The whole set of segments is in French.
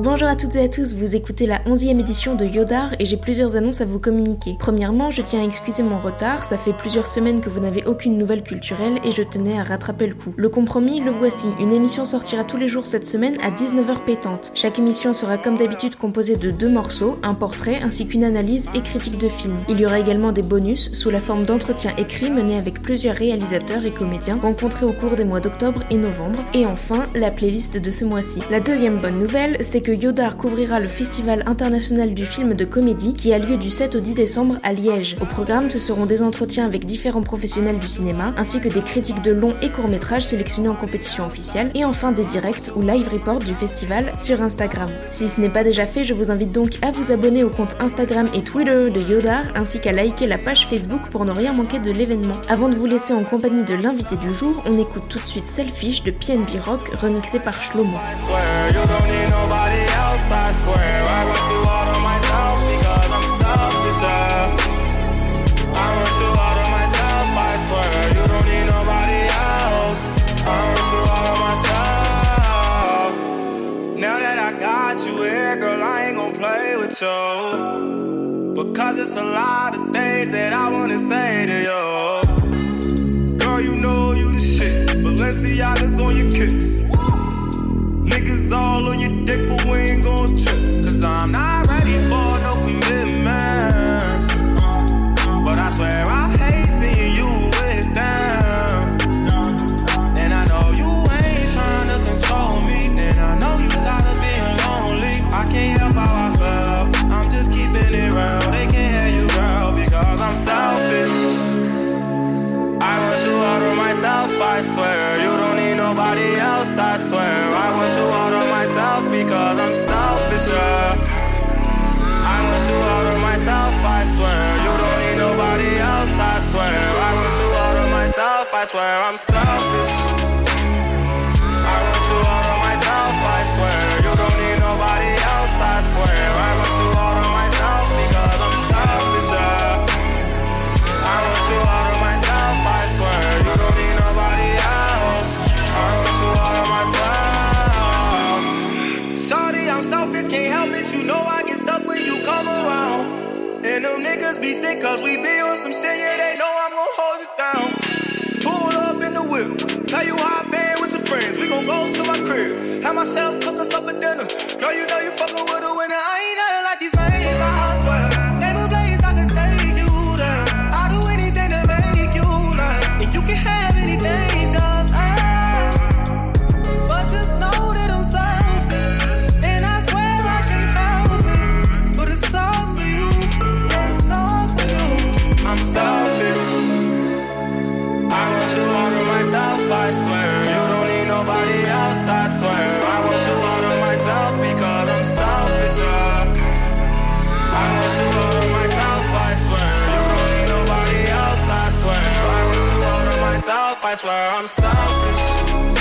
Bonjour à toutes et à tous, vous écoutez la 11e édition de Yodar et j'ai plusieurs annonces à vous communiquer. Premièrement, je tiens à excuser mon retard, ça fait plusieurs semaines que vous n'avez aucune nouvelle culturelle et je tenais à rattraper le coup. Le compromis, le voici, une émission sortira tous les jours cette semaine à 19h pétante. Chaque émission sera comme d'habitude composée de deux morceaux, un portrait ainsi qu'une analyse et critique de film. Il y aura également des bonus sous la forme d'entretiens écrits menés avec plusieurs réalisateurs et comédiens rencontrés au cours des mois d'octobre et novembre. Et enfin, la playlist de ce mois-ci. La deuxième bonne nouvelle, c'est que Yodar couvrira le Festival international du film de comédie qui a lieu du 7 au 10 décembre à Liège. Au programme, ce seront des entretiens avec différents professionnels du cinéma, ainsi que des critiques de longs et courts métrages sélectionnés en compétition officielle, et enfin des directs ou live reports du festival sur Instagram. Si ce n'est pas déjà fait, je vous invite donc à vous abonner au compte Instagram et Twitter de Yodar, ainsi qu'à liker la page Facebook pour ne rien manquer de l'événement. Avant de vous laisser en compagnie de l'invité du jour, on écoute tout de suite Selfish de PNB Rock remixé par Shlomo. Else, I swear. I want you all to myself because I'm selfish. Yeah. I want you all to myself, I swear. You don't need nobody else. I want you all to myself. Now that I got you here, girl, I ain't gon' play with you. Because it's a lot of things that I wanna say to you. Girl, you know you the shit. Balenciaga's on your kicks. Niggas all on your dick, I swear. I'm selfish. I want you all to myself, I swear. You don't need nobody else, I swear. I want you all to myself because I'm selfish. Yeah. I want you all to myself, I swear. You don't need nobody else. I want you all to myself. Shorty, I'm selfish, can't help it. You know I get stuck when you come around. And them niggas be sick cause we be on some shit, yeah, they know you I been with your friends. We gon' go to my crib, have myself cook us up a dinner. Girl, you know you fuckin' with a winner. I ain't that's why I'm selfish.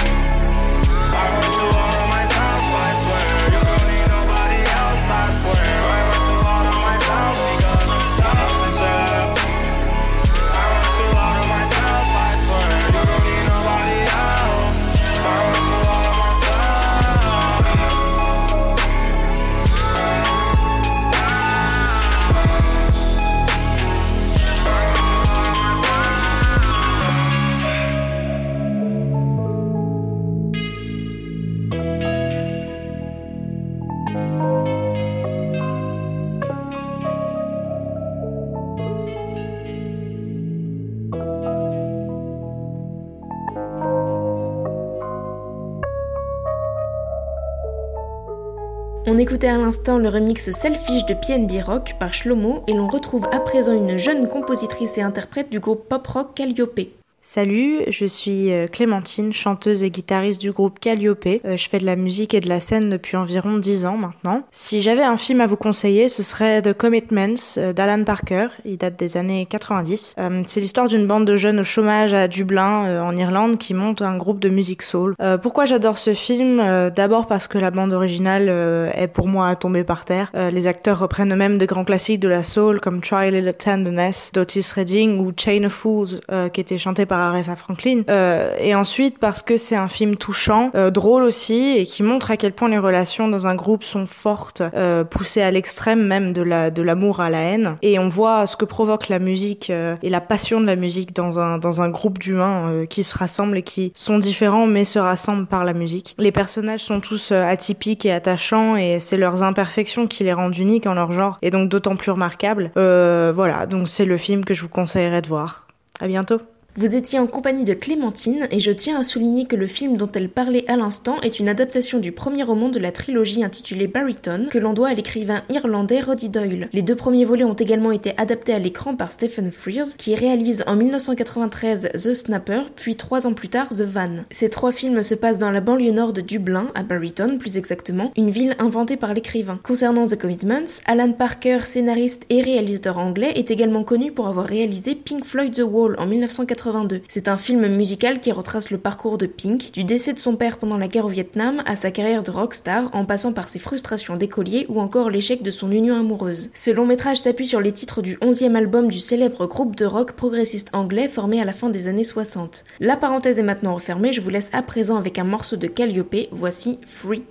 On écoutait à l'instant le remix Selfish de PNB Rock par Shlomo et l'on retrouve à présent une jeune compositrice et interprète du groupe pop rock Calliope. Salut, je suis euh, Clémentine, chanteuse et guitariste du groupe Calliope. Euh, je fais de la musique et de la scène depuis environ 10 ans maintenant. Si j'avais un film à vous conseiller, ce serait The Commitments euh, d'Alan Parker. Il date des années 90. C'est l'histoire d'une bande de jeunes au chômage à Dublin, en Irlande, qui monte un groupe de musique soul. Pourquoi j'adore ce film? D'abord parce que la bande originale est pour moi à tomber par terre. Les acteurs reprennent eux-mêmes de grands classiques de la soul comme Try a Little Tenderness d'Otis Redding ou Chain of Fools qui était chanté par par Aretha Franklin. Euh, et ensuite parce que c'est un film touchant, euh, drôle aussi, et qui montre à quel point les relations dans un groupe sont fortes, euh, poussées à l'extrême même de la de l'amour à la haine. Et on voit ce que provoque la musique et la passion de la musique dans un dans un groupe d'humains qui se rassemblent et qui sont différents mais se rassemblent par la musique. Les personnages sont tous atypiques et attachants et c'est leurs imperfections qui les rendent uniques en leur genre et donc d'autant plus remarquables. Voilà, donc c'est le film que je vous conseillerais de voir. À bientôt. Vous étiez en compagnie de Clémentine et je tiens à souligner que le film dont elle parlait à l'instant est une adaptation du premier roman de la trilogie intitulée Barryton que l'on doit à l'écrivain irlandais Roddy Doyle. Les deux premiers volets ont également été adaptés à l'écran par Stephen Frears qui réalise en 1993 The Snapper puis trois ans plus tard The Van. Ces trois films se passent dans la banlieue nord de Dublin, à Barryton plus exactement, une ville inventée par l'écrivain. Concernant The Commitments, Alan Parker, scénariste et réalisateur anglais, est également connu pour avoir réalisé Pink Floyd The Wall en 1993 c'est un film musical qui retrace le parcours de Pink, du décès de son père pendant la guerre au Vietnam à sa carrière de rockstar en passant par ses frustrations d'écolier ou encore l'échec de son union amoureuse. Ce long métrage s'appuie sur les titres du 11e album du célèbre groupe de rock progressiste anglais formé à la fin des années 60. La parenthèse est maintenant refermée, je vous laisse à présent avec un morceau de Calliope, voici Free.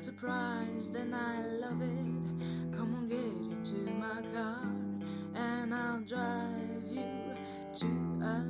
Surprised and I love it. Come on, get into my car and I'll drive you to a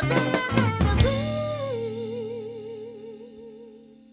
i'm in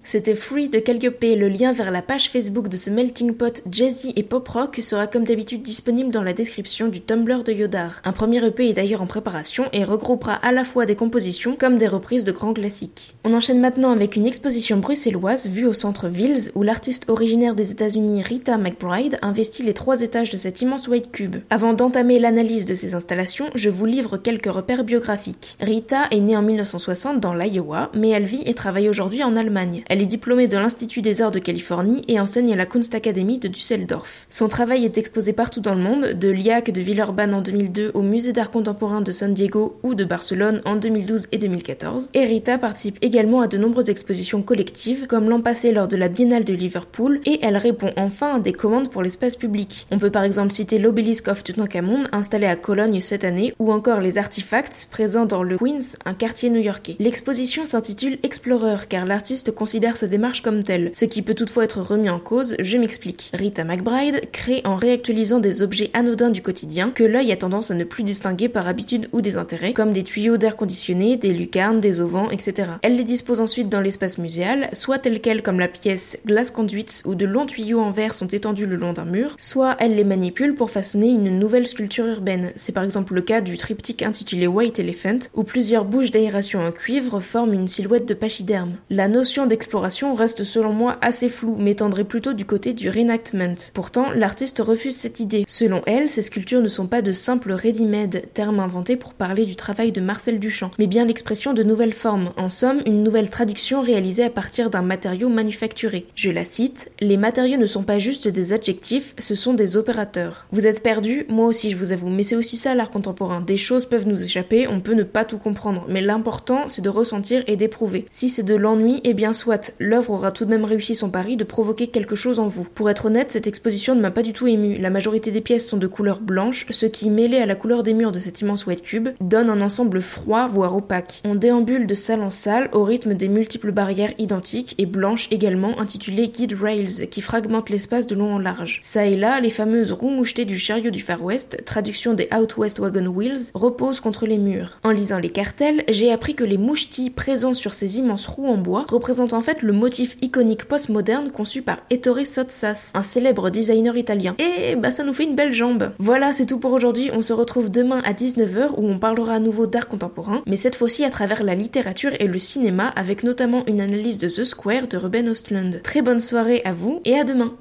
C'était Free de Calliope. Le lien vers la page Facebook de ce melting pot jazzy et pop rock sera comme d'habitude disponible dans la description du Tumblr de Yodar. Un premier EP est d'ailleurs en préparation et regroupera à la fois des compositions comme des reprises de grands classiques. On enchaîne maintenant avec une exposition bruxelloise vue au centre Vils où l'artiste originaire des États-Unis Rita McBride investit les trois étages de cet immense white cube. Avant d'entamer l'analyse de ces installations, je vous livre quelques repères biographiques. Rita est née en 1960 dans l'Iowa, mais elle vit et travaille aujourd'hui en Allemagne. Elle est diplômée de l'Institut des Arts de Californie et enseigne à la Kunstakademie de Düsseldorf. Son travail est exposé partout dans le monde, de l'IAC de Villeurbanne en 2002 au Musée d'art contemporain de San Diego ou de Barcelone en 2012 et 2014. Et Rita participe également à de nombreuses expositions collectives, comme l'an passé lors de la Biennale de Liverpool, et elle répond enfin à des commandes pour l'espace public. On peut par exemple citer l'Obélisque of Tutankhamon installé à Cologne cette année, ou encore les artefacts présents dans le Queens, un quartier new-yorkais. L'exposition s'intitule Explorer car l'artiste considère sa démarche comme telle, ce qui peut toutefois être remis en cause, je m'explique. Rita McBride crée en réactualisant des objets anodins du quotidien que l'œil a tendance à ne plus distinguer par habitude ou des intérêts, comme des tuyaux d'air conditionné, des lucarnes, des auvents, etc. Elle les dispose ensuite dans l'espace muséal, soit telles quelles comme la pièce Glass Conduits où de longs tuyaux en verre sont étendus le long d'un mur, soit elle les manipule pour façonner une nouvelle sculpture urbaine. C'est par exemple le cas du triptyque intitulé White Elephant, où plusieurs bouches d'aération en cuivre forment une silhouette de pachyderme. La notion d'exploration reste selon moi assez floue, mais tendrait plutôt du côté du reenactment. Pourtant, l'artiste refuse cette idée. Selon elle, ces sculptures ne sont pas de simples ready-made, terme inventé pour parler du travail de Marcel Duchamp, mais bien l'expression de nouvelles formes, en somme une nouvelle traduction réalisée à partir d'un matériau manufacturé. Je la cite, les matériaux ne sont pas juste des adjectifs, ce sont des opérateurs. Vous êtes perdu, moi aussi je vous avoue, mais c'est aussi ça l'art contemporain. Des choses peuvent nous échapper, on peut ne pas tout comprendre, mais l'important c'est de ressentir et d'éprouver. Si c'est de l'ennui, eh bien soit, l'œuvre aura tout de même réussi son pari de provoquer quelque chose en vous. Pour être honnête, cette exposition ne m'a pas du tout ému. La majorité des pièces sont de couleur blanche, ce qui, mêlé à la couleur des murs de cet immense white cube, donne un ensemble froid, voire opaque. On déambule de salle en salle au rythme des multiples barrières identiques et blanches également intitulées Guide Rails qui fragmentent l'espace de long en large. Ça et là, les fameuses roues mouchetées du chariot du Far West, traduction des Out West Wagon Wheels, reposent contre les murs. En lisant les cartels, j'ai appris que les mouchetis présents sur ces immenses roues en bois représentent en fait le motif iconique postmoderne conçu par Ettore Sottsass, un célèbre designer italien. Et bah ça nous fait une belle jambe. Voilà, c'est tout pour aujourd'hui. On se retrouve demain à 19h où on parlera à nouveau d'art contemporain, mais cette fois-ci à travers la littérature et le cinéma avec notamment une analyse de The Square de Ruben Östlund. Très bonne soirée à vous et à demain.